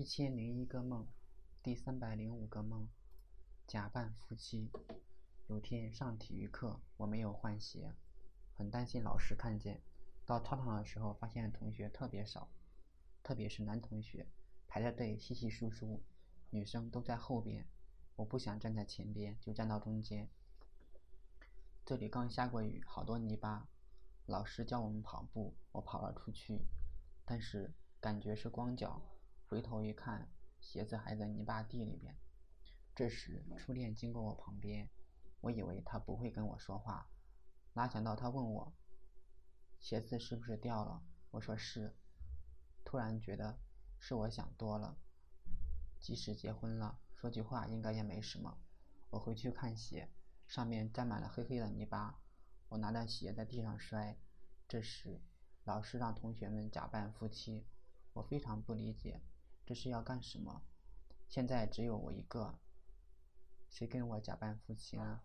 一千零一个梦，第三百零五个梦，假扮夫妻。有天上体育课，我没有换鞋，很担心老师看见。到操场的时候，发现同学特别少，特别是男同学排着队稀稀疏疏，女生都在后边。我不想站在前边，就站到中间。这里刚下过雨，好多泥巴。老师教我们跑步，我跑了出去，但是感觉是光脚。回头一看，鞋子还在泥巴地里边。这时，初恋经过我旁边，我以为他不会跟我说话，哪想到他问我：“鞋子是不是掉了？”我说是。突然觉得是我想多了。即使结婚了，说句话应该也没什么。我回去看鞋，上面沾满了黑黑的泥巴。我拿着鞋在地上摔。这时，老师让同学们假扮夫妻，我非常不理解。这是要干什么？现在只有我一个，谁跟我假扮夫妻呢？